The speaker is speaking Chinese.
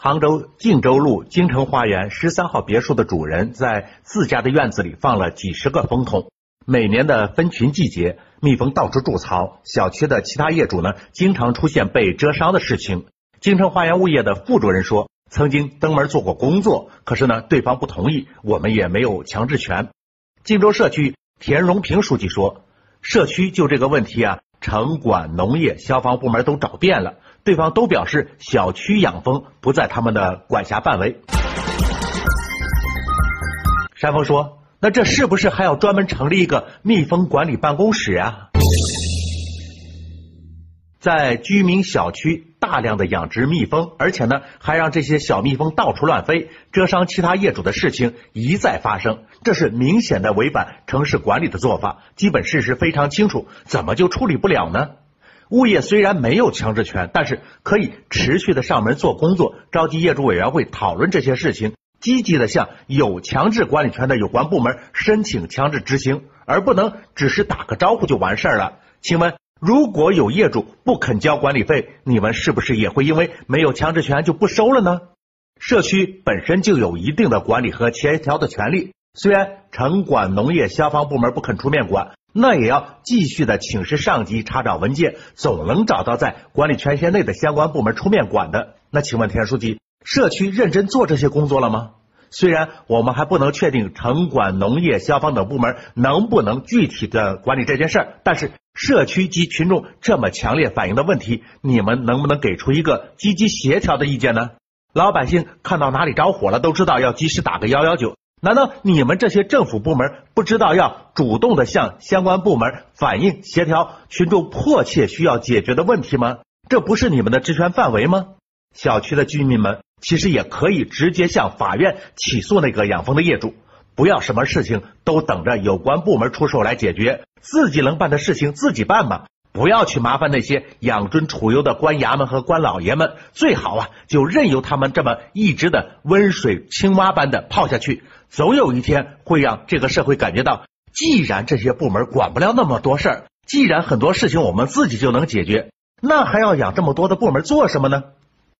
杭州靖州路京城花园十三号别墅的主人在自家的院子里放了几十个蜂桶。每年的分群季节，蜜蜂到处筑巢，小区的其他业主呢，经常出现被蛰伤的事情。京城花园物业的副主任说，曾经登门做过工作，可是呢，对方不同意，我们也没有强制权。靖州社区田荣平书记说，社区就这个问题啊，城管、农业、消防部门都找遍了。对方都表示，小区养蜂不在他们的管辖范围。山峰说：“那这是不是还要专门成立一个蜜蜂管理办公室啊？”在居民小区大量的养殖蜜蜂，而且呢，还让这些小蜜蜂到处乱飞，蛰伤其他业主的事情一再发生，这是明显的违反城市管理的做法。基本事实非常清楚，怎么就处理不了呢？物业虽然没有强制权，但是可以持续的上门做工作，召集业主委员会讨论这些事情，积极的向有强制管理权的有关部门申请强制执行，而不能只是打个招呼就完事儿了。请问，如果有业主不肯交管理费，你们是不是也会因为没有强制权就不收了呢？社区本身就有一定的管理和协调的权利，虽然城管、农业、消防部门不肯出面管。那也要继续的请示上级查找文件，总能找到在管理权限内的相关部门出面管的。那请问田书记，社区认真做这些工作了吗？虽然我们还不能确定城管、农业、消防等部门能不能具体的管理这件事儿，但是社区及群众这么强烈反映的问题，你们能不能给出一个积极协调的意见呢？老百姓看到哪里着火了，都知道要及时打个幺幺九。难道你们这些政府部门不知道要主动的向相关部门反映协调群众迫切需要解决的问题吗？这不是你们的职权范围吗？小区的居民们其实也可以直接向法院起诉那个养蜂的业主，不要什么事情都等着有关部门出手来解决，自己能办的事情自己办嘛。不要去麻烦那些养尊处优的官衙门和官老爷们，最好啊就任由他们这么一直的温水青蛙般的泡下去，总有一天会让这个社会感觉到，既然这些部门管不了那么多事儿，既然很多事情我们自己就能解决，那还要养这么多的部门做什么呢？